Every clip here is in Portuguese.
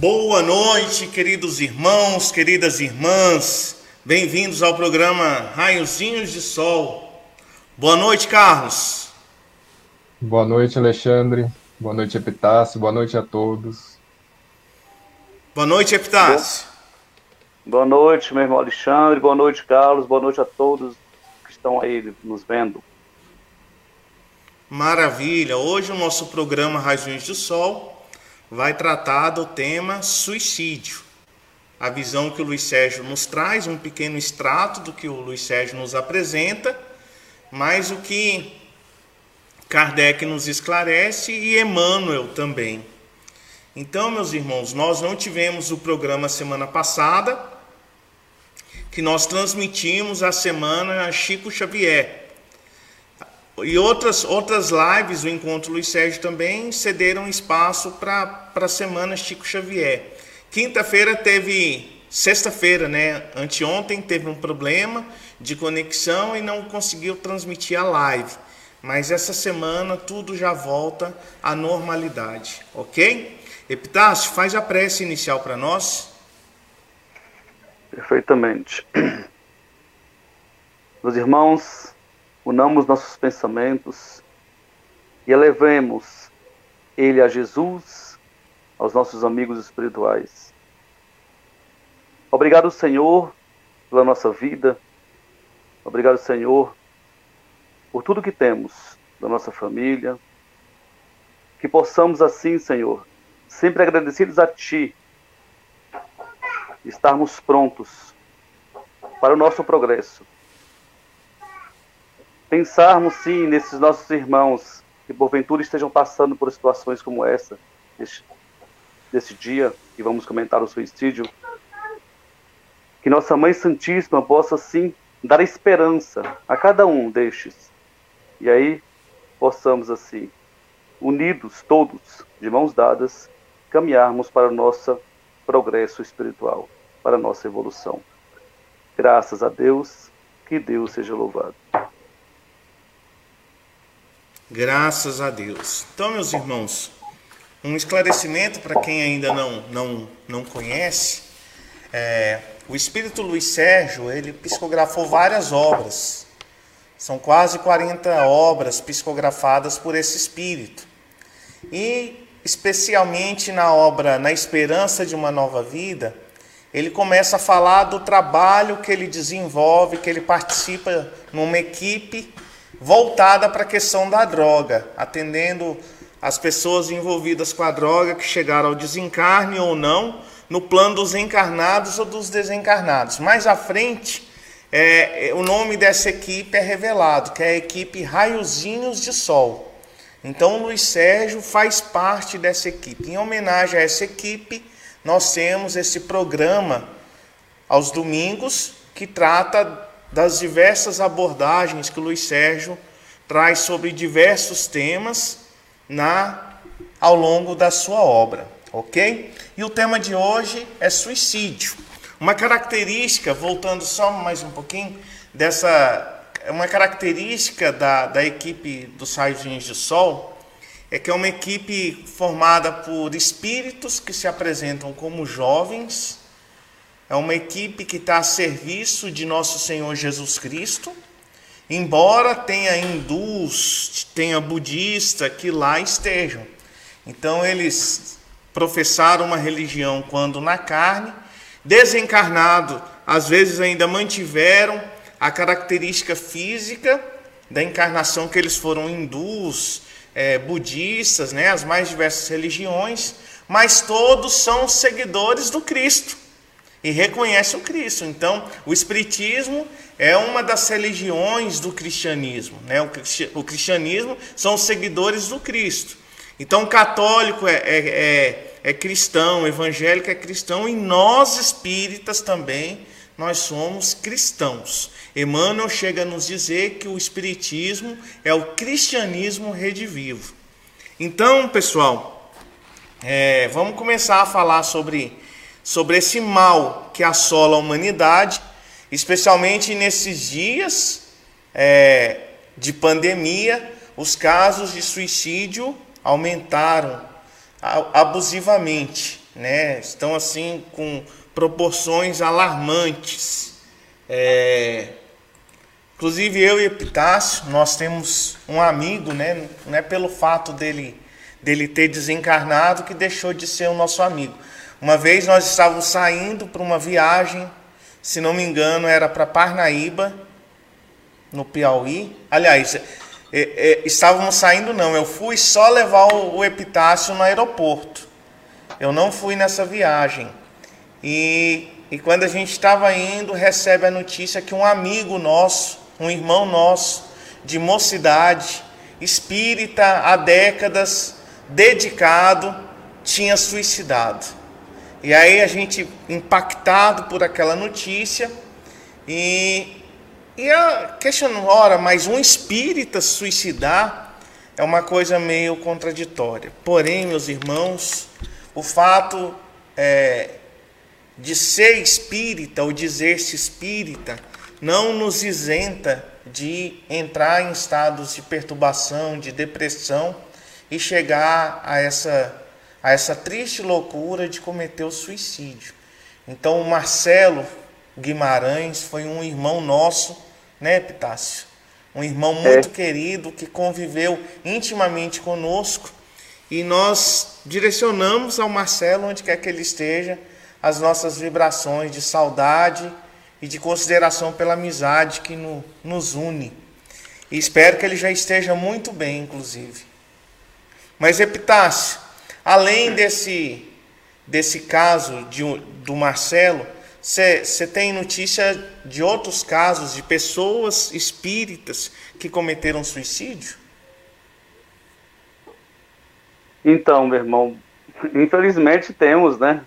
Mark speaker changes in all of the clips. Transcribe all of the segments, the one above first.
Speaker 1: Boa noite, queridos irmãos, queridas irmãs. Bem-vindos ao programa Raiozinhos de Sol. Boa noite, Carlos.
Speaker 2: Boa noite, Alexandre. Boa noite, Epitácio. Boa noite a todos.
Speaker 1: Boa noite, Epitácio.
Speaker 3: Boa noite, meu irmão Alexandre. Boa noite, Carlos. Boa noite a todos que estão aí nos vendo.
Speaker 1: Maravilha! Hoje o nosso programa Raiozinhos do Sol vai tratar do tema suicídio. A visão que o Luiz Sérgio nos traz, um pequeno extrato do que o Luiz Sérgio nos apresenta, mas o que Kardec nos esclarece e Emmanuel também. Então, meus irmãos, nós não tivemos o programa semana passada, que nós transmitimos a semana Chico Xavier. E outras, outras lives, o Encontro Luiz Sérgio também cederam espaço para a semana Chico Xavier. Quinta-feira teve, sexta-feira, né? Anteontem teve um problema de conexão e não conseguiu transmitir a live. Mas essa semana tudo já volta à normalidade, ok? Epitácio, faz a prece inicial para nós.
Speaker 3: Perfeitamente. Meus irmãos, unamos nossos pensamentos e elevemos ele a Jesus, aos nossos amigos espirituais. Obrigado, Senhor, pela nossa vida. Obrigado, Senhor, por tudo que temos da nossa família. Que possamos assim, Senhor, sempre agradecidos a Ti, estarmos prontos para o nosso progresso pensarmos sim nesses nossos irmãos que porventura estejam passando por situações como essa, desse dia, que vamos comentar o suicídio, que nossa Mãe Santíssima possa sim dar esperança a cada um destes. E aí possamos assim, unidos todos, de mãos dadas, caminharmos para o nosso progresso espiritual, para a nossa evolução. Graças a Deus, que Deus seja louvado.
Speaker 1: Graças a Deus. Então, meus irmãos, um esclarecimento para quem ainda não, não, não conhece. É, o Espírito Luiz Sérgio, ele psicografou várias obras. São quase 40 obras psicografadas por esse Espírito. E, especialmente na obra Na Esperança de uma Nova Vida, ele começa a falar do trabalho que ele desenvolve, que ele participa numa equipe voltada para a questão da droga, atendendo as pessoas envolvidas com a droga que chegaram ao desencarne ou não, no plano dos encarnados ou dos desencarnados. Mais à frente, é, o nome dessa equipe é revelado, que é a equipe Raiozinhos de Sol. Então, Luiz Sérgio faz parte dessa equipe. Em homenagem a essa equipe, nós temos esse programa aos domingos que trata das diversas abordagens que Luiz Sérgio traz sobre diversos temas na ao longo da sua obra, ok? E o tema de hoje é suicídio. Uma característica, voltando só mais um pouquinho, dessa uma característica da, da equipe dos Raios de Sol é que é uma equipe formada por espíritos que se apresentam como jovens é uma equipe que está a serviço de nosso Senhor Jesus Cristo, embora tenha hindus, tenha budista que lá estejam. Então eles professaram uma religião quando na carne, desencarnado, às vezes ainda mantiveram a característica física da encarnação que eles foram hindus, é, budistas, né, as mais diversas religiões, mas todos são seguidores do Cristo e reconhece o Cristo. Então, o Espiritismo é uma das religiões do cristianismo. Né? O cristianismo são os seguidores do Cristo. Então, católico é, é, é, é cristão, evangélico é cristão, e nós espíritas também, nós somos cristãos. Emmanuel chega a nos dizer que o Espiritismo é o cristianismo redivivo. Então, pessoal, é, vamos começar a falar sobre sobre esse mal que assola a humanidade, especialmente nesses dias é, de pandemia, os casos de suicídio aumentaram abusivamente. né? Estão assim com proporções alarmantes. É... Inclusive eu e Epitácio, nós temos um amigo, né? Não é pelo fato dele, dele ter desencarnado que deixou de ser o nosso amigo. Uma vez nós estávamos saindo para uma viagem, se não me engano, era para Parnaíba, no Piauí. Aliás, é, é, estávamos saindo não, eu fui só levar o, o Epitácio no aeroporto. Eu não fui nessa viagem. E, e quando a gente estava indo, recebe a notícia que um amigo nosso, um irmão nosso, de mocidade, espírita há décadas, dedicado, tinha suicidado. E aí a gente, impactado por aquela notícia, e, e questionando, ora, mas um espírita suicidar é uma coisa meio contraditória. Porém, meus irmãos, o fato é, de ser espírita ou dizer-se espírita não nos isenta de entrar em estados de perturbação, de depressão e chegar a essa, a essa triste loucura de cometer o suicídio. Então, o Marcelo Guimarães foi um irmão nosso, né, Epitácio? Um irmão muito é. querido que conviveu intimamente conosco e nós direcionamos ao Marcelo, onde quer que ele esteja, as nossas vibrações de saudade e de consideração pela amizade que no, nos une. E espero que ele já esteja muito bem, inclusive. Mas, Epitácio, além desse, desse caso de, do Marcelo, você tem notícia de outros casos de pessoas espíritas que cometeram suicídio?
Speaker 3: Então, meu irmão, infelizmente temos, né?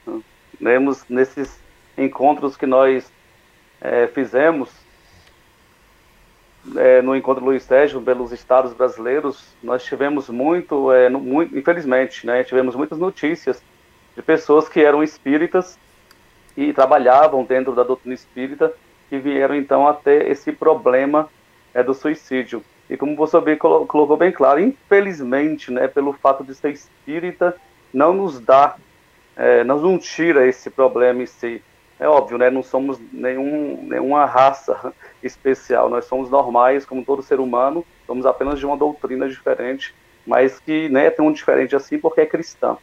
Speaker 3: Temos nesses encontros que nós é, fizemos é, no encontro Luiz Sérgio pelos estados brasileiros, nós tivemos muito, é, no, muito, infelizmente, né? Tivemos muitas notícias de pessoas que eram espíritas e trabalhavam dentro da doutrina espírita que vieram então até esse problema é, do suicídio. E como você bem colocou bem claro, infelizmente, né, pelo fato de ser espírita, não nos dá, é, não nos tira esse problema em si. É óbvio, né, não somos nenhum, nenhuma raça especial, nós somos normais, como todo ser humano, somos apenas de uma doutrina diferente, mas que né, é tão diferente assim porque é cristã.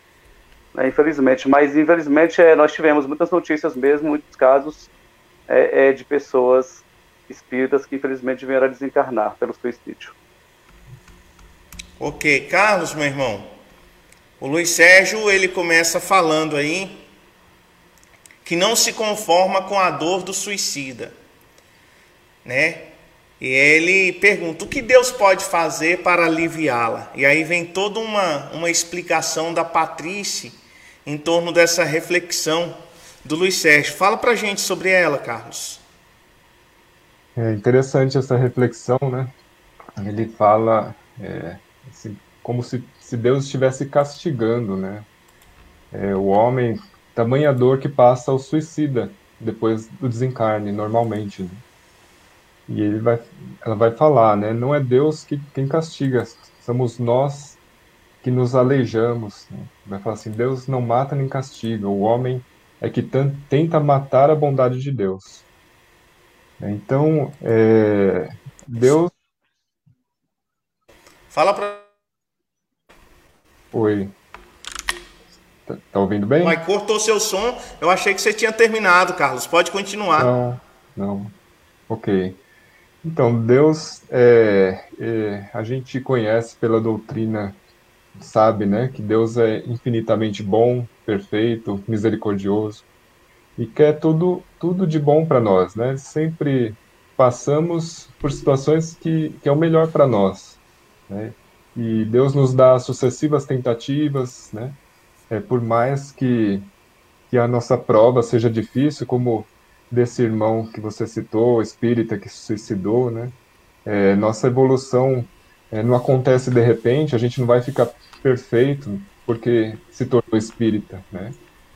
Speaker 3: Né, infelizmente, mas infelizmente é, nós tivemos muitas notícias mesmo, muitos casos é, é, de pessoas espíritas que infelizmente vieram a desencarnar pelo suicídio.
Speaker 1: Ok, Carlos, meu irmão. O Luiz Sérgio ele começa falando aí que não se conforma com a dor do suicida, né? E ele pergunta o que Deus pode fazer para aliviá-la. E aí vem toda uma, uma explicação da Patrícia em torno dessa reflexão do Luiz Sérgio. Fala para gente sobre ela, Carlos.
Speaker 2: É interessante essa reflexão, né? Ele fala é, assim, como se, se Deus estivesse castigando, né? É, o homem, tamanha dor que passa ao suicida depois do desencarne, normalmente. Né? E ele vai, ela vai falar, né? Não é Deus que quem castiga, somos nós que nos aleijamos. Né? Vai falar assim: Deus não mata nem castiga, o homem é que tenta matar a bondade de Deus. Então, é, Deus.
Speaker 1: Fala para.
Speaker 2: Oi. Tá, tá, ouvindo bem?
Speaker 1: Mas cortou seu som. Eu achei que você tinha terminado, Carlos. Pode continuar.
Speaker 2: Não, não. Ok. Então, Deus, é, é, a gente conhece pela doutrina, sabe, né, que Deus é infinitamente bom, perfeito, misericordioso e quer tudo, tudo de bom para nós, né? Sempre passamos por situações que, que é o melhor para nós, né? E Deus nos dá sucessivas tentativas, né? É, por mais que, que a nossa prova seja difícil, como desse irmão que você citou, espírita que se suicidou, né? É, nossa evolução é, não acontece de repente, a gente não vai ficar perfeito porque se tornou espírita, né?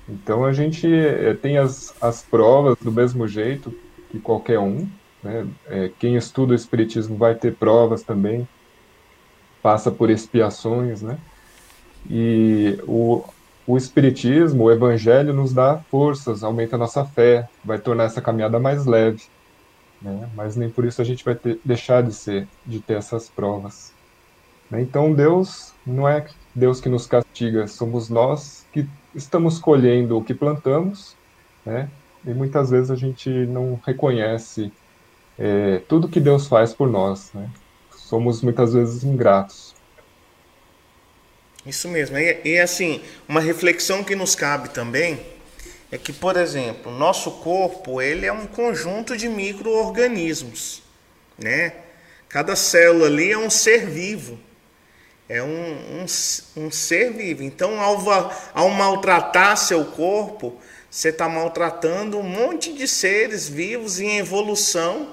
Speaker 2: Então a gente é, tem as, as provas do mesmo jeito que qualquer um. Né? É, quem estuda o Espiritismo vai ter provas também, passa por expiações, né? E o, o Espiritismo, o Evangelho, nos dá forças, aumenta a nossa fé, vai tornar essa caminhada mais leve. Né? Mas nem por isso a gente vai ter, deixar de ser, de ter essas provas. Né? Então Deus não é Deus que nos castiga, somos nós que estamos colhendo o que plantamos, né? E muitas vezes a gente não reconhece é, tudo que Deus faz por nós, né? Somos muitas vezes ingratos.
Speaker 1: Isso mesmo. E, e assim, uma reflexão que nos cabe também é que, por exemplo, nosso corpo ele é um conjunto de micro-organismos, né? Cada célula ali é um ser vivo, é um, um, um ser vivo. Então, ao, ao maltratar seu corpo, você está maltratando um monte de seres vivos em evolução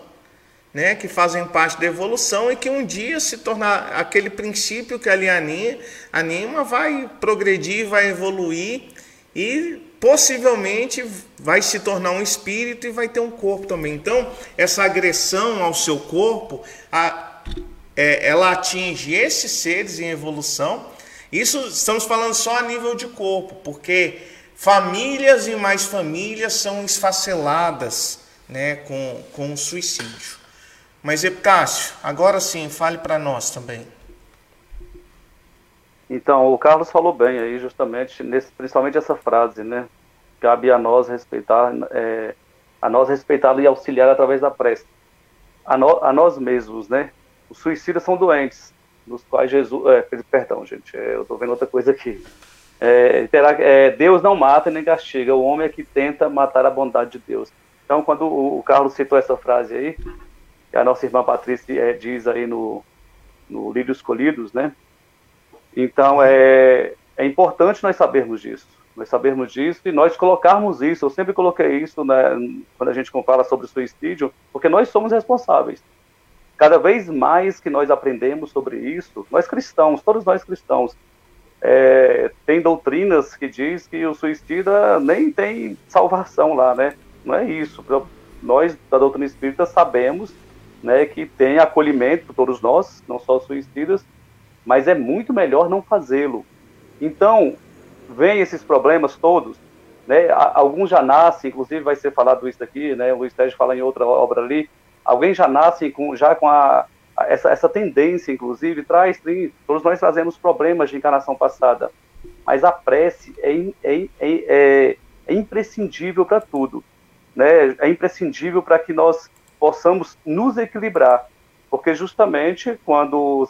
Speaker 1: né, que fazem parte da evolução e que um dia se tornar aquele princípio que ali anima, vai progredir, vai evoluir e possivelmente vai se tornar um espírito e vai ter um corpo também. Então, essa agressão ao seu corpo, a, é, ela atinge esses seres em evolução. Isso estamos falando só a nível de corpo, porque famílias e mais famílias são esfaceladas né, com, com o suicídio. Mas Epitácio, agora sim, fale para nós também.
Speaker 3: Então, o Carlos falou bem aí, justamente, nesse, principalmente essa frase, né? Cabe a nós respeitar, é, a nós respeitar e auxiliar através da prece. A, no, a nós mesmos, né? Os suicidas são doentes, nos quais Jesus. É, perdão, gente, é, eu estou vendo outra coisa aqui. É, terá, é, Deus não mata nem castiga, o homem é que tenta matar a bondade de Deus. Então, quando o, o Carlos citou essa frase aí, a nossa irmã Patrícia é, diz aí no, no livro Escolhidos, né? Então, é, é importante nós sabermos disso. Nós sabermos disso e nós colocarmos isso. Eu sempre coloquei isso né, quando a gente fala sobre o suicídio, porque nós somos responsáveis. Cada vez mais que nós aprendemos sobre isso, nós cristãos, todos nós cristãos, é, tem doutrinas que diz que o suicida nem tem salvação lá, né? Não é isso. Nós da doutrina espírita sabemos né, que tem acolhimento para todos nós, não só suicidas, mas é muito melhor não fazê-lo. Então, vem esses problemas todos, né, alguns já nascem, inclusive vai ser falado isso aqui, né, o Luiz Sérgio fala em outra obra ali, alguém já nasce com, já com a, essa, essa tendência, inclusive, traz, todos nós trazemos problemas de encarnação passada, mas a prece é, é, é, é, é imprescindível para tudo, né, é imprescindível para que nós possamos nos equilibrar, porque justamente quando,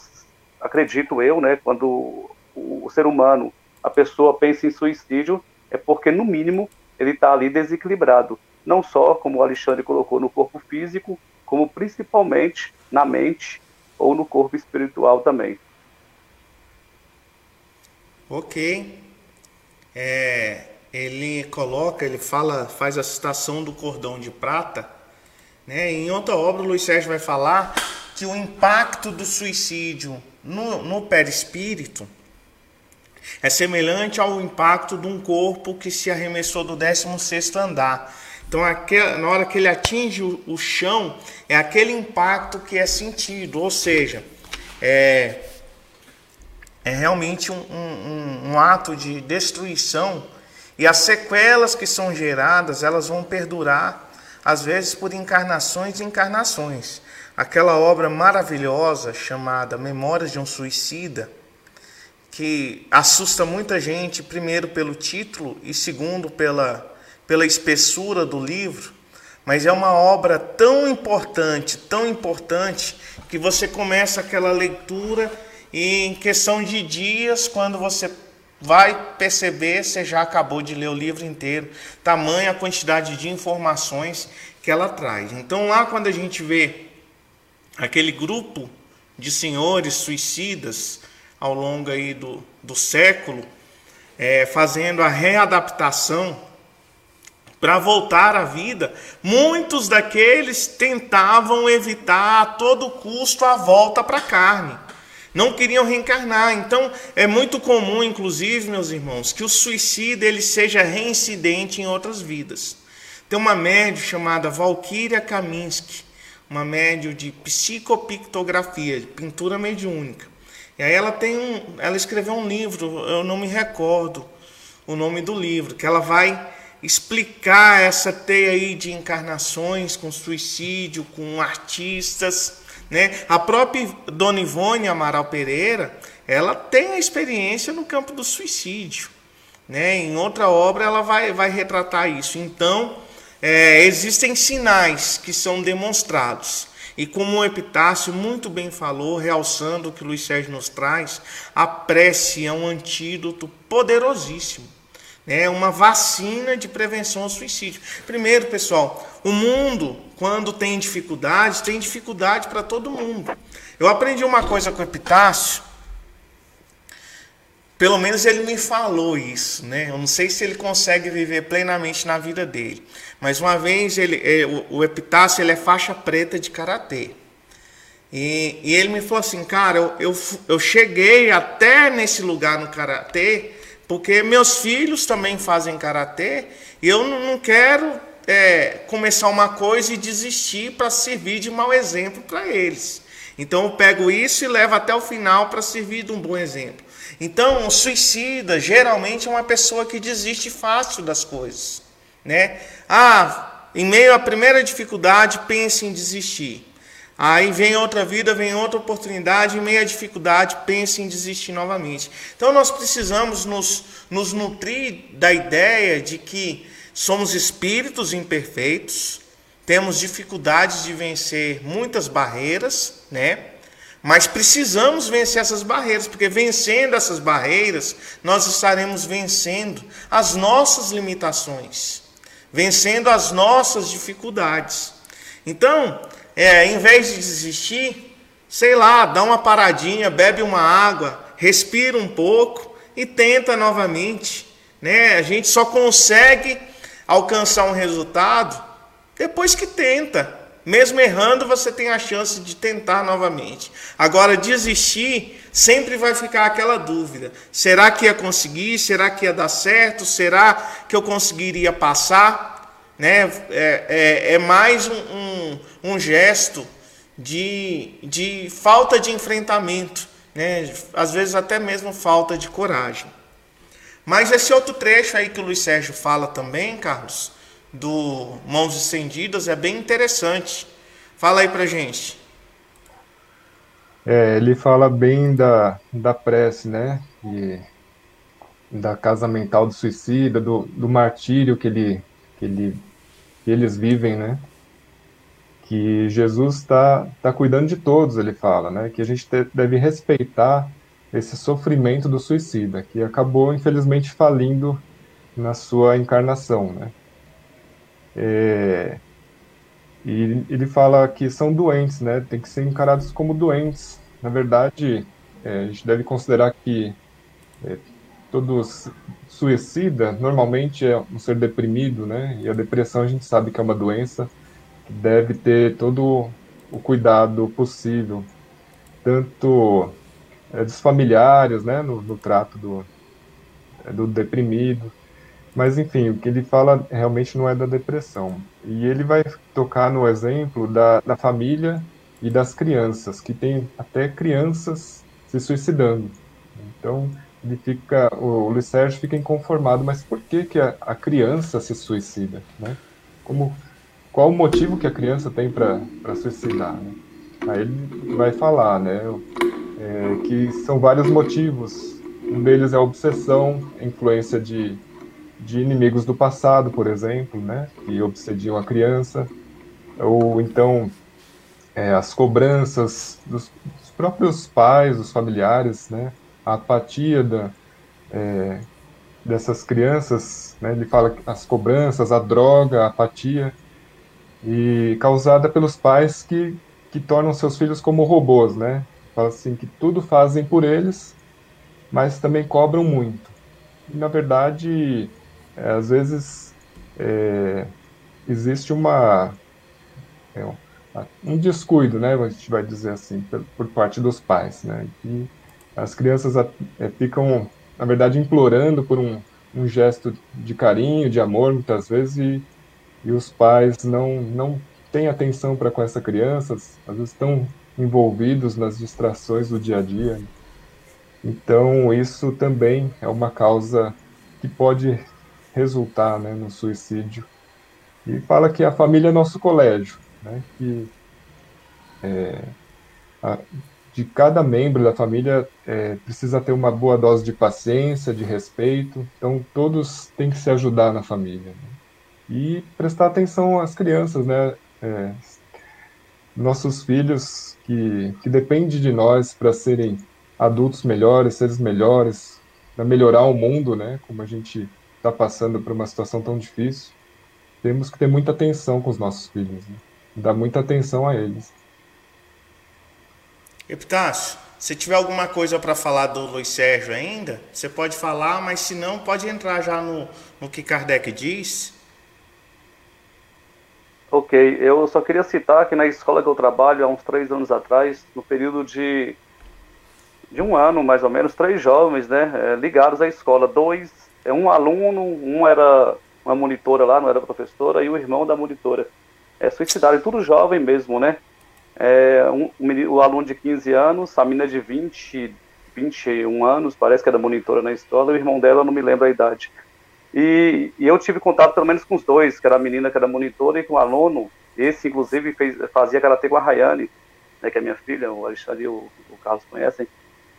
Speaker 3: acredito eu, né, quando o, ser humano, a pessoa pensa em suicídio, é porque no mínimo ele está ali desequilibrado, não só como o Alexandre colocou no corpo físico, como principalmente na mente ou no corpo espiritual também.
Speaker 1: Ok. É, ele coloca, ele fala, faz a citação do cordão de prata né? Em outra obra, o Luiz Sérgio vai falar que o impacto do suicídio no, no perispírito é semelhante ao impacto de um corpo que se arremessou do 16º andar. Então, na hora que ele atinge o, o chão, é aquele impacto que é sentido, ou seja, é, é realmente um, um, um ato de destruição e as sequelas que são geradas, elas vão perdurar às vezes por encarnações e encarnações. Aquela obra maravilhosa chamada Memórias de um Suicida, que assusta muita gente, primeiro pelo título e segundo pela, pela espessura do livro, mas é uma obra tão importante, tão importante, que você começa aquela leitura e em questão de dias, quando você vai perceber, você já acabou de ler o livro inteiro, tamanha a quantidade de informações que ela traz. Então lá quando a gente vê aquele grupo de senhores suicidas ao longo aí do, do século, é, fazendo a readaptação para voltar à vida, muitos daqueles tentavam evitar a todo custo a volta para a carne não queriam reencarnar. Então, é muito comum, inclusive, meus irmãos, que o suicida ele seja reincidente em outras vidas. Tem uma médium chamada Valkyria Kaminsky, uma médium de psicopictografia, de pintura mediúnica. E aí ela tem um, ela escreveu um livro, eu não me recordo o nome do livro, que ela vai explicar essa teia aí de encarnações com suicídio, com artistas, né? A própria Dona Ivone Amaral Pereira, ela tem a experiência no campo do suicídio, né? Em outra obra ela vai, vai retratar isso. Então, é, existem sinais que são demonstrados. E como o Epitácio muito bem falou, realçando o que Luiz Sérgio nos traz, a prece é um antídoto poderosíssimo. É uma vacina de prevenção ao suicídio. Primeiro, pessoal, o mundo, quando tem dificuldades, tem dificuldade para todo mundo. Eu aprendi uma coisa com o Epitácio, pelo menos ele me falou isso, né? Eu não sei se ele consegue viver plenamente na vida dele. Mas uma vez ele, o, o Epitácio ele é faixa preta de karatê. E, e, ele me falou assim, cara, eu, eu, eu cheguei até nesse lugar no karatê porque meus filhos também fazem karatê e eu não, quero é, começar uma coisa e desistir para servir de mau exemplo para eles. Então eu pego isso e levo até o final para servir de um bom exemplo. Então, um suicida geralmente é uma pessoa que desiste fácil das coisas, né? Ah, em meio à primeira dificuldade, pense em desistir. Aí vem outra vida, vem outra oportunidade, em meio à dificuldade, pense em desistir novamente. Então nós precisamos nos, nos nutrir da ideia de que somos espíritos imperfeitos, temos dificuldades de vencer muitas barreiras, né? Mas precisamos vencer essas barreiras, porque vencendo essas barreiras, nós estaremos vencendo as nossas limitações, vencendo as nossas dificuldades. Então, é, em vez de desistir, sei lá, dá uma paradinha, bebe uma água, respira um pouco e tenta novamente. Né? A gente só consegue alcançar um resultado depois que tenta. Mesmo errando, você tem a chance de tentar novamente. Agora, desistir, sempre vai ficar aquela dúvida: será que ia conseguir? Será que ia dar certo? Será que eu conseguiria passar? Né? É, é, é mais um, um, um, gesto de, de falta de enfrentamento, né? às vezes até mesmo falta de coragem. Mas esse outro trecho aí que o Luiz Sérgio fala também, Carlos, do Mãos Estendidas é bem interessante. Fala aí pra gente.
Speaker 2: É, ele fala bem da, da prece, né? E da casa mental do suicida, do, do martírio que, ele, que, ele, que eles vivem, né? Que Jesus está tá cuidando de todos, ele fala, né? Que a gente te, deve respeitar esse sofrimento do suicida, que acabou, infelizmente, falindo na sua encarnação, né? É, e ele fala que são doentes, né? Tem que ser encarados como doentes. Na verdade, é, a gente deve considerar que é, todo suicida normalmente é um ser deprimido, né? E a depressão a gente sabe que é uma doença que deve ter todo o cuidado possível, tanto é, dos familiares, né? No, no trato do, é, do deprimido, mas enfim, o que ele fala realmente não é da depressão. E ele vai tocar no exemplo da, da família e das crianças, que tem até crianças se suicidando. Então, ele fica, o Luiz Sérgio fica inconformado, mas por que, que a, a criança se suicida? Né? Como, qual o motivo que a criança tem para suicidar? Né? Aí ele vai falar né, é, que são vários motivos. Um deles é a obsessão, influência de de inimigos do passado, por exemplo, né, que obsediam a criança, ou então é, as cobranças dos, dos, próprios pais, dos familiares, né, a apatia da, é, dessas crianças, né, ele fala as cobranças, a droga, a apatia, e causada pelos pais que, que tornam seus filhos como robôs, né, fala assim que tudo fazem por eles, mas também cobram muito. E, na verdade, é, às vezes é, existe uma é, um descuido, né, a gente vai dizer assim, por, por parte dos pais, né, e as crianças é, ficam, na verdade, implorando por um, um gesto de carinho, de amor, muitas vezes, e, e os pais não, não têm atenção para com essa criança, às vezes estão envolvidos nas distrações do dia a dia. Então, isso também é uma causa que pode resultar né, no suicídio. E fala que a família é nosso colégio, né, que é, a, de cada membro da família é, precisa ter uma boa dose de paciência, de respeito, então todos têm que se ajudar na família. Né? E prestar atenção às crianças, né? É, nossos filhos que, que dependem de nós para serem adultos melhores, seres melhores, para melhorar o mundo, né? Como a gente está passando por uma situação tão difícil, temos que ter muita atenção com os nossos filhos, né? dar muita atenção a eles.
Speaker 1: Epitácio, se tiver alguma coisa para falar do Luiz Sérgio ainda, você pode falar, mas se não, pode entrar já no, no que Kardec diz.
Speaker 3: Ok, eu só queria citar que na escola que eu trabalho, há uns três anos atrás, no período de, de um ano, mais ou menos, três jovens né, é, ligados à escola. Dois, é um aluno, um era uma monitora lá, não era professora, e o irmão da monitora. É, suicidaram, tudo jovem mesmo, né? É, um, o aluno de 15 anos, a menina de 20, 21 anos, parece que era monitora na escola, o irmão dela, não me lembro a idade. E, e, eu tive contato pelo menos com os dois, que era a menina que era monitora e com o aluno. Esse, inclusive, fez, fazia karatê com a Rayane, né, que é minha filha, o Alexandre e o, o Carlos conhecem.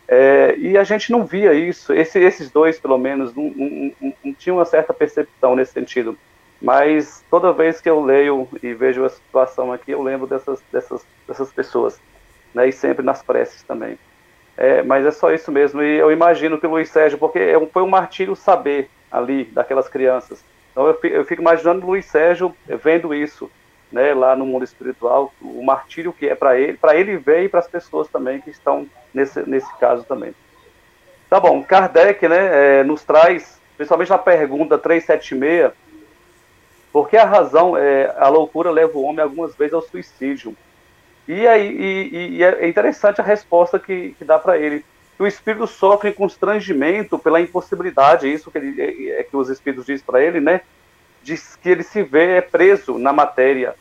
Speaker 3: É, e a gente não via isso. Esse, esses dois, pelo menos, não, não, não, não tinham uma certa percepção nesse sentido. Mas toda vez que eu leio e vejo a situação aqui, eu lembro dessas, dessas, dessas pessoas. Né, e sempre nas preces também. É, mas é só isso mesmo. E eu imagino que o Luiz Sérgio, porque é foi um martírio saber ali daquelas crianças. Então eu, eu fico imaginando o Luiz Sérgio vendo isso, né, lá no mundo espiritual, o martírio que é para ele, para ele ver e para as pessoas também que estão nesse, nesse caso também. Tá bom, Kardec, né, é, nos traz, principalmente na pergunta 376, porque a razão, é, a loucura leva o homem algumas vezes ao suicídio. E, aí, e, e é interessante a resposta que, que dá para ele que o espírito sofre constrangimento pela impossibilidade, isso que, ele, é, é que os espíritos dizem para ele, né? Diz que ele se vê preso na matéria,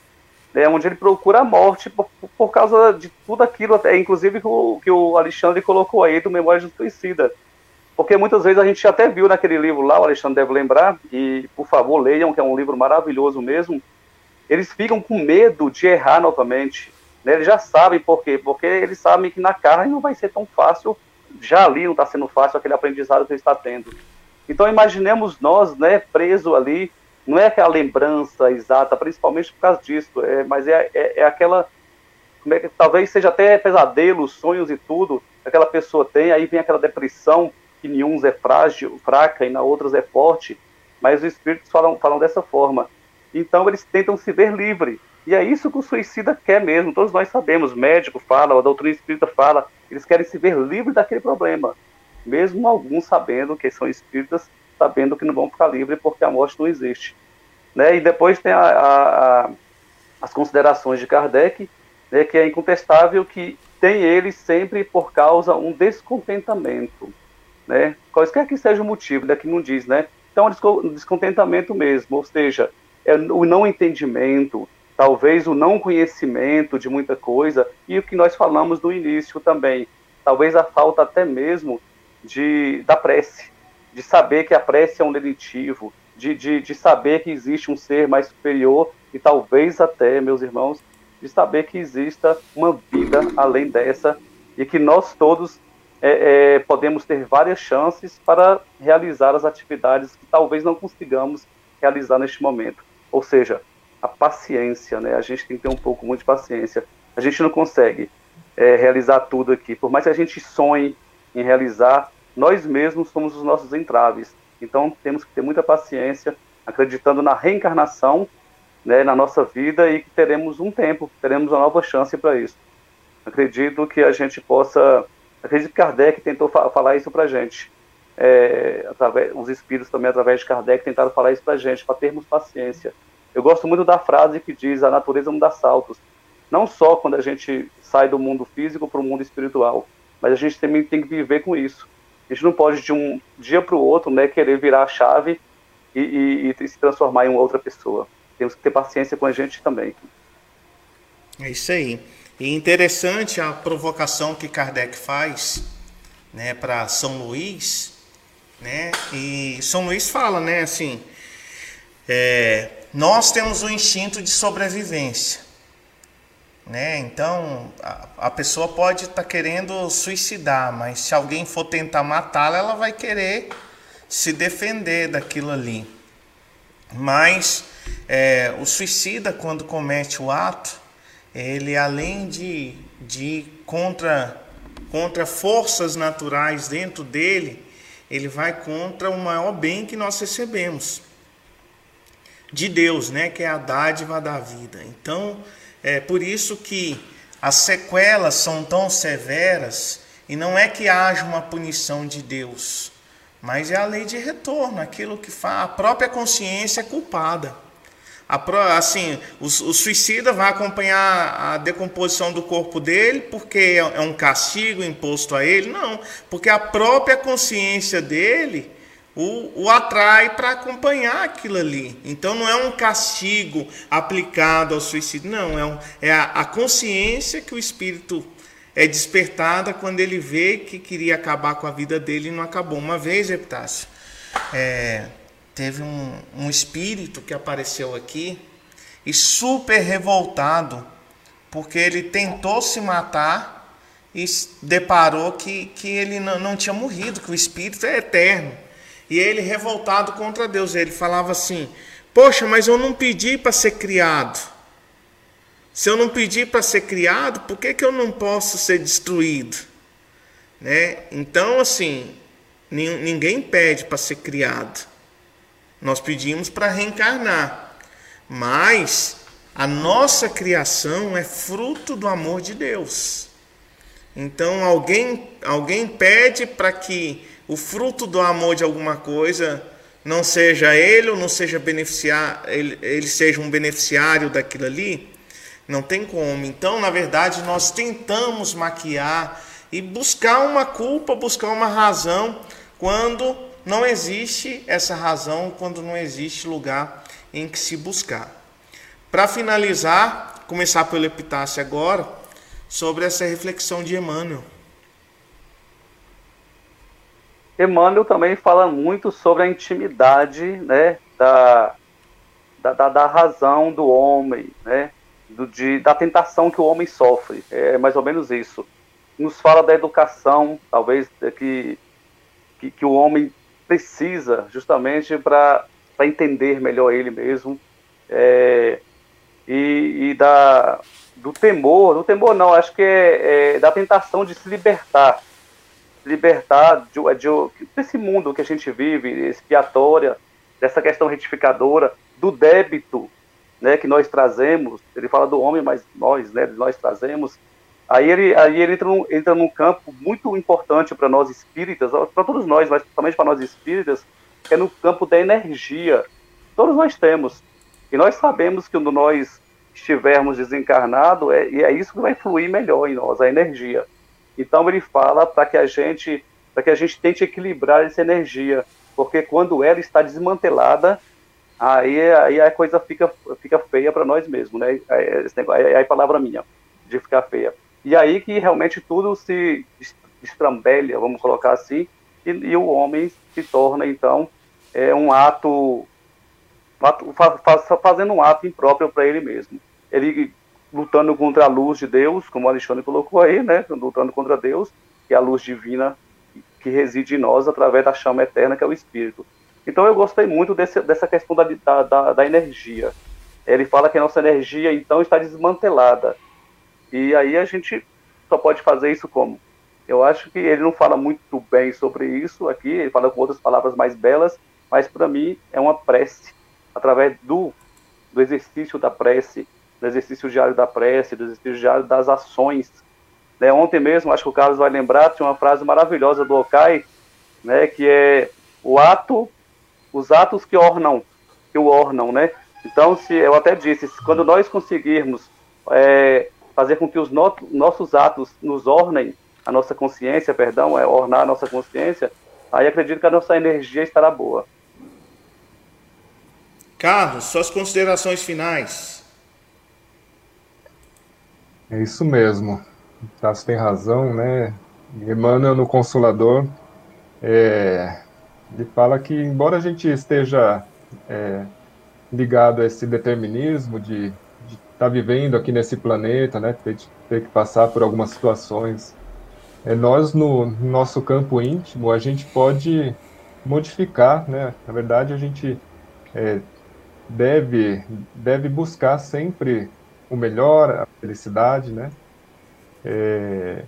Speaker 3: né, onde ele procura a morte por, por causa de tudo aquilo, até inclusive o, que o Alexandre colocou aí do Memória de Suicida. Porque muitas vezes a gente até viu naquele livro lá, o Alexandre deve lembrar, e por favor leiam, que é um livro maravilhoso mesmo. Eles ficam com medo de errar novamente. Né? Eles já sabem por quê? Porque eles sabem que na carne não vai ser tão fácil já ali não está sendo fácil aquele aprendizado que ele está tendo. Então imaginemos nós, né, preso ali, não é aquela lembrança exata, principalmente por causa disso, é, mas é, é, é aquela, como é que, talvez seja até pesadelos, sonhos e tudo, aquela pessoa tem, aí vem aquela depressão, que em uns é frágil, fraca e na outras é forte, mas os espíritos falam, falam dessa forma. Então eles tentam se ver livre, e é isso que o suicida quer mesmo, todos nós sabemos, médico fala, a doutrina espírita fala, eles querem se ver livres daquele problema, mesmo alguns sabendo que são espíritas, sabendo que não vão ficar livres porque a morte não existe. Né? E depois tem a, a, a, as considerações de Kardec, né, que é incontestável que tem ele sempre por causa um descontentamento, né? Qualquer que seja o motivo, daqui não diz, né? Então, um descontentamento mesmo, ou seja, é o não entendimento, talvez o não conhecimento de muita coisa e o que nós falamos no início também, talvez a falta até mesmo de da prece, de saber que a prece é um delitivo, de, de, de saber que existe um ser mais superior e talvez até, meus irmãos, de saber que exista uma vida além dessa e que nós todos é, é, podemos ter várias chances para realizar as atividades que talvez não consigamos realizar neste momento. Ou seja, a paciência, né? A gente tem que ter um pouco muito de paciência. A gente não consegue é, realizar tudo aqui. Por mais que a gente sonhe em realizar, nós mesmos somos os nossos entraves. Então temos que ter muita paciência, acreditando na reencarnação, né, na nossa vida e que teremos um tempo, teremos uma nova chance para isso. Acredito que a gente possa. Acredito Kardec tentou fa falar isso para gente. É, através, os espíritos também, através de Kardec, tentaram falar isso para gente, para termos paciência eu gosto muito da frase que diz: a natureza não dá saltos. Não só quando a gente sai do mundo físico para o mundo espiritual, mas a gente também tem que viver com isso. A gente não pode, de um dia para o outro, né, querer virar a chave e, e, e se transformar em outra pessoa. Temos que ter paciência com a gente também.
Speaker 1: É isso aí. E interessante a provocação que Kardec faz né, para São Luís, né? E São Luís fala, né, assim, é, nós temos o instinto de sobrevivência, né? Então a, a pessoa pode estar tá querendo suicidar, mas se alguém for tentar matá-la, ela vai querer se defender daquilo ali. Mas é, o suicida, quando comete o ato, ele além de, de contra, contra forças naturais dentro dele, ele vai contra o maior bem que nós recebemos de Deus, né, que é a dádiva da vida. Então, é por isso que as sequelas são tão severas e não é que haja uma punição de Deus, mas é a lei de retorno, aquilo que faz a própria consciência é culpada. A, assim, o, o, suicida vai acompanhar a decomposição do corpo dele porque é, é um castigo imposto a ele? Não, porque a própria consciência dele o, o atrai para acompanhar aquilo ali. Então não é um castigo aplicado ao suicídio, não, é, um, é a, a consciência que o espírito é despertada quando ele vê que queria acabar com a vida dele e não acabou. Uma vez, Epitácio, é, teve um, um espírito que apareceu aqui e super revoltado, porque ele tentou se matar e deparou que, que ele não, não tinha morrido, que o espírito é eterno. E ele revoltado contra Deus, ele falava assim: Poxa, mas eu não pedi para ser criado. Se eu não pedi para ser criado, por que, que eu não posso ser destruído? Né? Então, assim, ninguém pede para ser criado. Nós pedimos para reencarnar. Mas a nossa criação é fruto do amor de Deus. Então alguém, alguém pede para que o fruto do amor de alguma coisa não seja ele ou não seja beneficiar, ele, ele seja um beneficiário daquilo ali, não tem como. Então, na verdade, nós tentamos maquiar e buscar uma culpa, buscar uma razão quando não existe essa razão quando não existe lugar em que se buscar. Para finalizar, começar pelo epitácio agora, sobre essa reflexão de Emmanuel.
Speaker 3: Emmanuel também fala muito sobre a intimidade né, da, da, da razão do homem, né, do, de, da tentação que o homem sofre. É mais ou menos isso. Nos fala da educação, talvez que, que, que o homem precisa justamente para entender melhor ele mesmo é, e, e, da, do temor, do temor não, acho que é, é da tentação de se libertar, libertar de, de, desse mundo que a gente vive, expiatória, dessa questão retificadora, do débito né, que nós trazemos, ele fala do homem, mas nós, né, nós trazemos, Aí ele, aí ele entra, num, entra num campo muito importante para nós espíritas, para todos nós, mas principalmente para nós espíritas, que é no campo da energia. Todos nós temos. E nós sabemos que quando nós estivermos desencarnados, é, é isso que vai fluir melhor em nós, a energia. Então ele fala para que a gente para que a gente tente equilibrar essa energia, porque quando ela está desmantelada, aí, aí a coisa fica, fica feia para nós mesmos, né? Aí, aí, aí a palavra minha, de ficar feia. E aí que realmente tudo se estrambelha, vamos colocar assim, e, e o homem se torna, então, é, um ato, fazendo um ato impróprio para ele mesmo. Ele lutando contra a luz de Deus, como o Alexandre colocou aí, né, lutando contra Deus, que é a luz divina que reside em nós através da chama eterna, que é o Espírito. Então eu gostei muito desse, dessa questão da, da, da energia. Ele fala que a nossa energia, então, está desmantelada e aí a gente só pode fazer isso como? Eu acho que ele não fala muito bem sobre isso aqui, ele fala com outras palavras mais belas, mas para mim é uma prece, através do, do exercício da prece, do exercício diário da prece, do exercício diário das ações. Né, ontem mesmo, acho que o Carlos vai lembrar, tinha uma frase maravilhosa do Okai, né, que é o ato, os atos que ornam, que o ornam, né? Então, se eu até disse, quando nós conseguirmos é, fazer com que os no nossos atos nos ornem a nossa consciência, perdão, é ornar a nossa consciência, aí acredito que a nossa energia estará boa.
Speaker 1: Carlos, suas considerações finais.
Speaker 2: É isso mesmo. Tasso tem razão, né? Emmanuel no Consolador é, Ele fala que, embora a gente esteja é, ligado a esse determinismo de tá vivendo aqui nesse planeta, né, ter, ter que passar por algumas situações, é, nós, no nosso campo íntimo, a gente pode modificar, né? Na verdade, a gente é, deve, deve buscar sempre o melhor, a felicidade, né? É,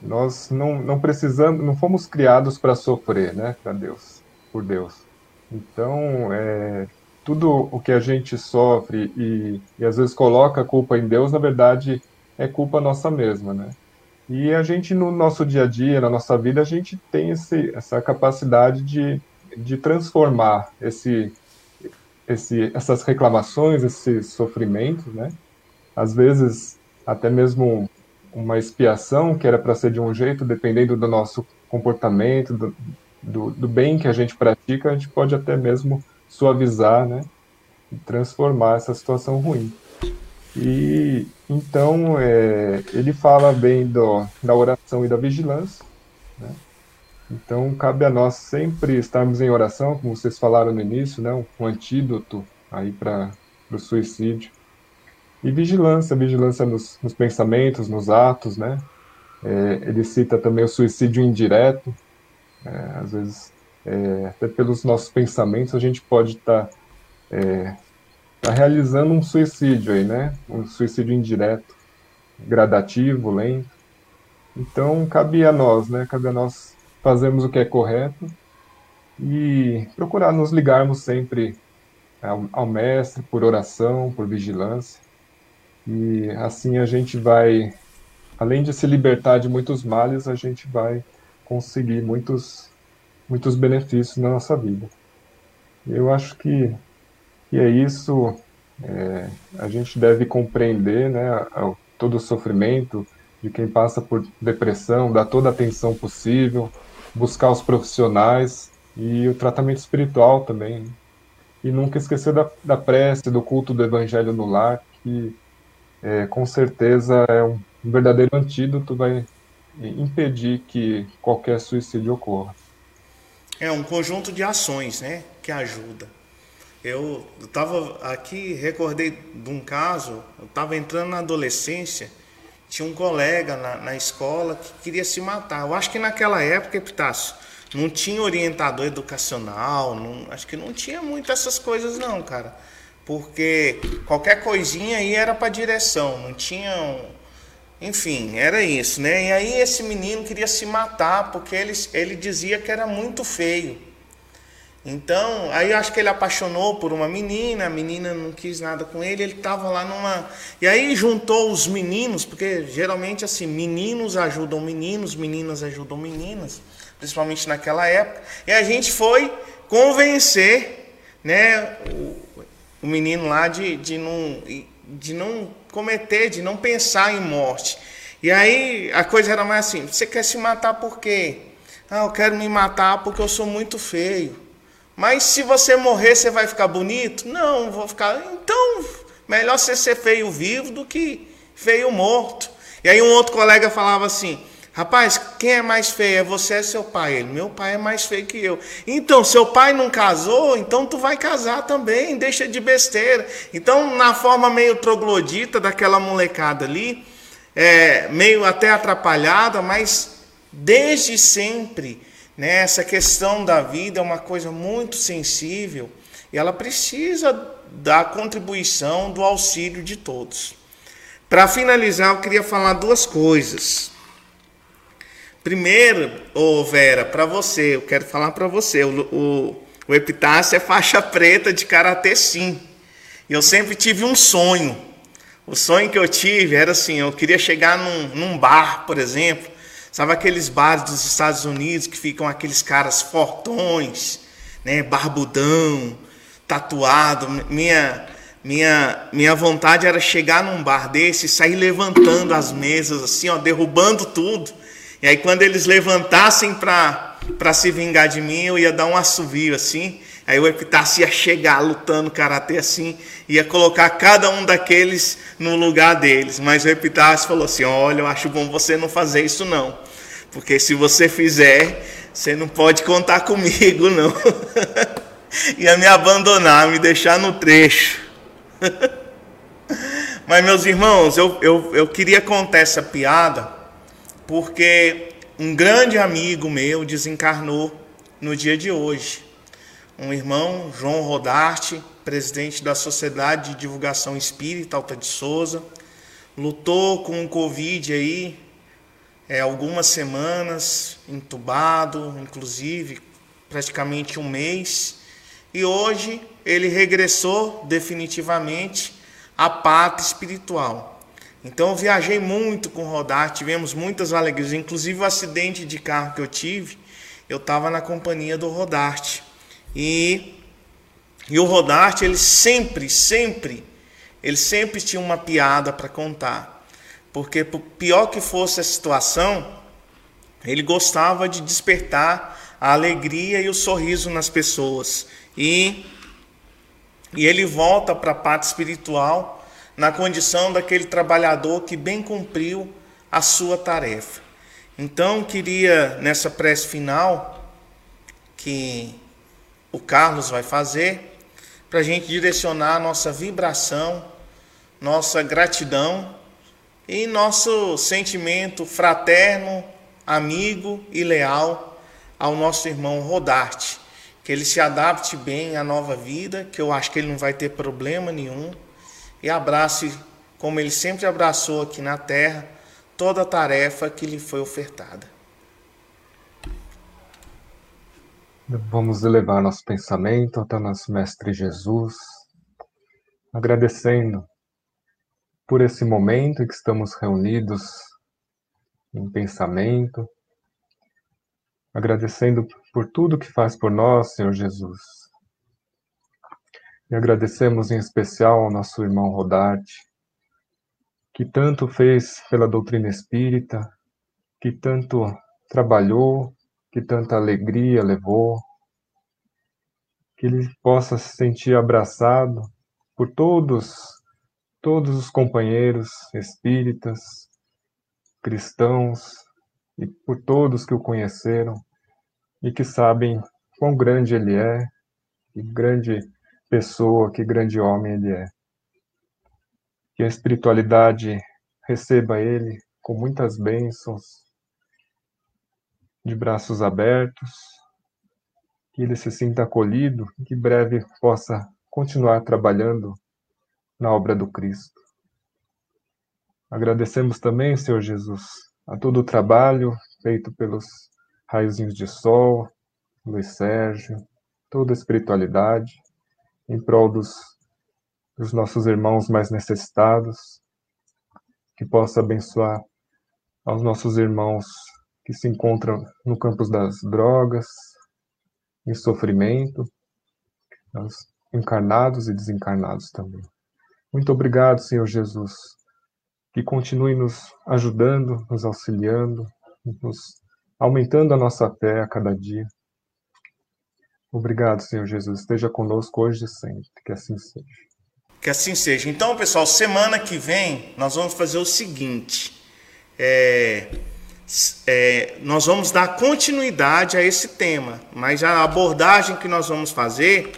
Speaker 2: nós não, não precisamos, não fomos criados para sofrer, né? Para Deus, por Deus. Então, é, tudo o que a gente sofre e, e às vezes coloca a culpa em Deus, na verdade, é culpa nossa mesma, né? E a gente, no nosso dia a dia, na nossa vida, a gente tem esse, essa capacidade de, de transformar esse, esse, essas reclamações, esses sofrimentos, né? Às vezes, até mesmo uma expiação que era para ser de um jeito, dependendo do nosso comportamento, do, do, do, bem que a gente pratica, a gente pode até mesmo suavizar, né? E transformar essa situação ruim. E então é, ele fala bem do, da oração e da vigilância. Né? Então cabe a nós sempre estarmos em oração, como vocês falaram no início, né? um, antídoto aí para o suicídio. E vigilância, vigilância nos, nos pensamentos, nos atos, né? É, ele cita também o suicídio indireto. É, às vezes, é, até pelos nossos pensamentos, a gente pode estar tá, é, está realizando um suicídio aí, né? Um suicídio indireto, gradativo, lento. Então, cabe a nós, né? Cabe a nós fazermos o que é correto e procurar nos ligarmos sempre ao, ao mestre por oração, por vigilância. E assim a gente vai, além de se libertar de muitos males, a gente vai conseguir muitos, muitos benefícios na nossa vida. Eu acho que e é isso, é, a gente deve compreender né, todo o sofrimento de quem passa por depressão, dar toda a atenção possível, buscar os profissionais e o tratamento espiritual também. E nunca esquecer da, da prece, do culto do evangelho no lar, que é, com certeza é um verdadeiro antídoto, vai impedir que qualquer suicídio ocorra.
Speaker 1: É um conjunto de ações né, que ajuda. Eu estava aqui, recordei de um caso, eu estava entrando na adolescência, tinha um colega na, na, escola que queria se matar. Eu acho que naquela época, Epitácio, não tinha orientador educacional, não, acho que não tinha muito essas coisas não, cara. Porque qualquer coisinha aí era para direção, não tinha... Enfim, era isso, né? E aí esse menino queria se matar porque ele, ele dizia que era muito feio. Então, aí eu acho que ele apaixonou por uma menina, a menina não quis nada com ele, ele estava lá numa. E aí juntou os meninos, porque geralmente assim, meninos ajudam meninos, meninas ajudam meninas, principalmente naquela época. E a gente foi convencer né, o, o menino lá de, de, não, de não cometer, de não pensar em morte. E aí a coisa era mais assim: você quer se matar por quê? Ah, eu quero me matar porque eu sou muito feio. Mas se você morrer, você vai ficar bonito? Não, vou ficar. Então, melhor você ser feio vivo do que feio morto. E aí um outro colega falava assim: Rapaz, quem é mais feio? É você é seu pai? Ele, meu pai é mais feio que eu. Então, seu pai não casou, então tu vai casar também, deixa de besteira. Então, na forma meio troglodita daquela molecada ali, é, meio até atrapalhada, mas desde sempre né? Essa questão da vida é uma coisa muito sensível e ela precisa da contribuição, do auxílio de todos. Para finalizar, eu queria falar duas coisas. Primeiro, ô Vera, para você, eu quero falar para você, o, o, o Epitácio é faixa preta de karatê sim. E eu sempre tive um sonho. O sonho que eu tive era assim, eu queria chegar num, num bar, por exemplo, Sabe aqueles bares dos Estados Unidos que ficam aqueles caras fortões, né, barbudão, tatuado. Minha minha minha vontade era chegar num bar desse e sair levantando as mesas assim, ó, derrubando tudo. E aí quando eles levantassem para se vingar de mim, eu ia dar um assovio assim. Aí o Epitácio ia chegar lutando karatê assim, ia colocar cada um daqueles no lugar deles. Mas o Epitácio falou assim: Olha, eu acho bom você não fazer isso não. Porque se você fizer, você não pode contar comigo, não. Ia me abandonar, me deixar no trecho. Mas, meus irmãos, eu, eu, eu queria contar essa piada porque um grande amigo meu desencarnou no dia de hoje. Um irmão, João Rodarte, presidente da Sociedade de Divulgação Espírita Alta de Souza, lutou com o Covid aí é, algumas semanas, entubado, inclusive praticamente um mês, e hoje ele regressou definitivamente à pátria espiritual. Então eu viajei muito com o Rodar, tivemos muitas alegrias, inclusive o acidente de carro que eu tive, eu estava na companhia do Rodarte. E, e o Rodarte, ele sempre, sempre, ele sempre tinha uma piada para contar. Porque por pior que fosse a situação, ele gostava de despertar a alegria e o sorriso nas pessoas. E e ele volta para a parte espiritual na condição daquele trabalhador que bem cumpriu a sua tarefa. Então, queria nessa prece final que o Carlos vai fazer, para a gente direcionar nossa vibração, nossa gratidão e nosso sentimento fraterno, amigo e leal ao nosso irmão Rodarte que ele se adapte bem à nova vida, que eu acho que ele não vai ter problema nenhum, e abrace, como ele sempre abraçou aqui na terra, toda a tarefa que lhe foi ofertada.
Speaker 2: Vamos elevar nosso pensamento até nosso Mestre Jesus, agradecendo por esse momento em que estamos reunidos em pensamento, agradecendo por tudo que faz por nós, Senhor Jesus. E agradecemos em especial ao nosso irmão Rodarte, que tanto fez pela doutrina espírita, que tanto trabalhou, que tanta alegria levou, que ele possa se sentir abraçado por todos, todos os companheiros espíritas, cristãos e por todos que o conheceram e que sabem quão grande ele é, que grande pessoa, que grande homem ele é. Que a espiritualidade receba ele com muitas bênçãos, de braços abertos, que ele se sinta acolhido e que breve possa continuar trabalhando na obra do Cristo. Agradecemos também, Senhor Jesus, a todo o trabalho feito pelos Raiozinhos de Sol, Luiz Sérgio, toda a espiritualidade, em prol dos, dos nossos irmãos mais necessitados, que possa abençoar aos nossos irmãos que se encontram no campo das drogas, em sofrimento, aos encarnados e desencarnados também. Muito obrigado, Senhor Jesus, que continue nos ajudando, nos auxiliando, nos aumentando a nossa fé a cada dia. Obrigado, Senhor Jesus. Esteja conosco hoje e sempre. Que assim seja.
Speaker 1: Que assim seja. Então, pessoal, semana que vem nós vamos fazer o seguinte: é, é, nós vamos dar continuidade a esse tema, mas a abordagem que nós vamos fazer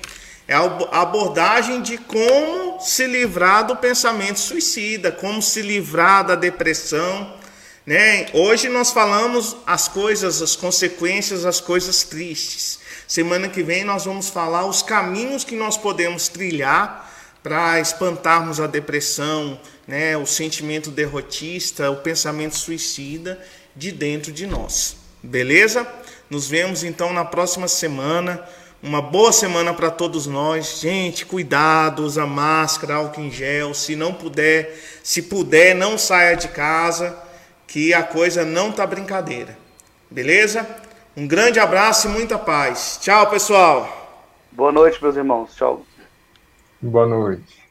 Speaker 1: é a abordagem de como se livrar do pensamento suicida, como se livrar da depressão né? Hoje nós falamos as coisas, as consequências, as coisas tristes. Semana que vem nós vamos falar os caminhos que nós podemos trilhar para espantarmos a depressão, né? o sentimento derrotista, o pensamento suicida de dentro de nós. Beleza? Nos vemos então na próxima semana. Uma boa semana para todos nós. Gente, cuidado, usa máscara, álcool em gel. Se não puder, se puder, não saia de casa que a coisa não tá brincadeira. Beleza? Um grande abraço e muita paz. Tchau, pessoal.
Speaker 3: Boa noite, meus irmãos. Tchau.
Speaker 2: Boa noite.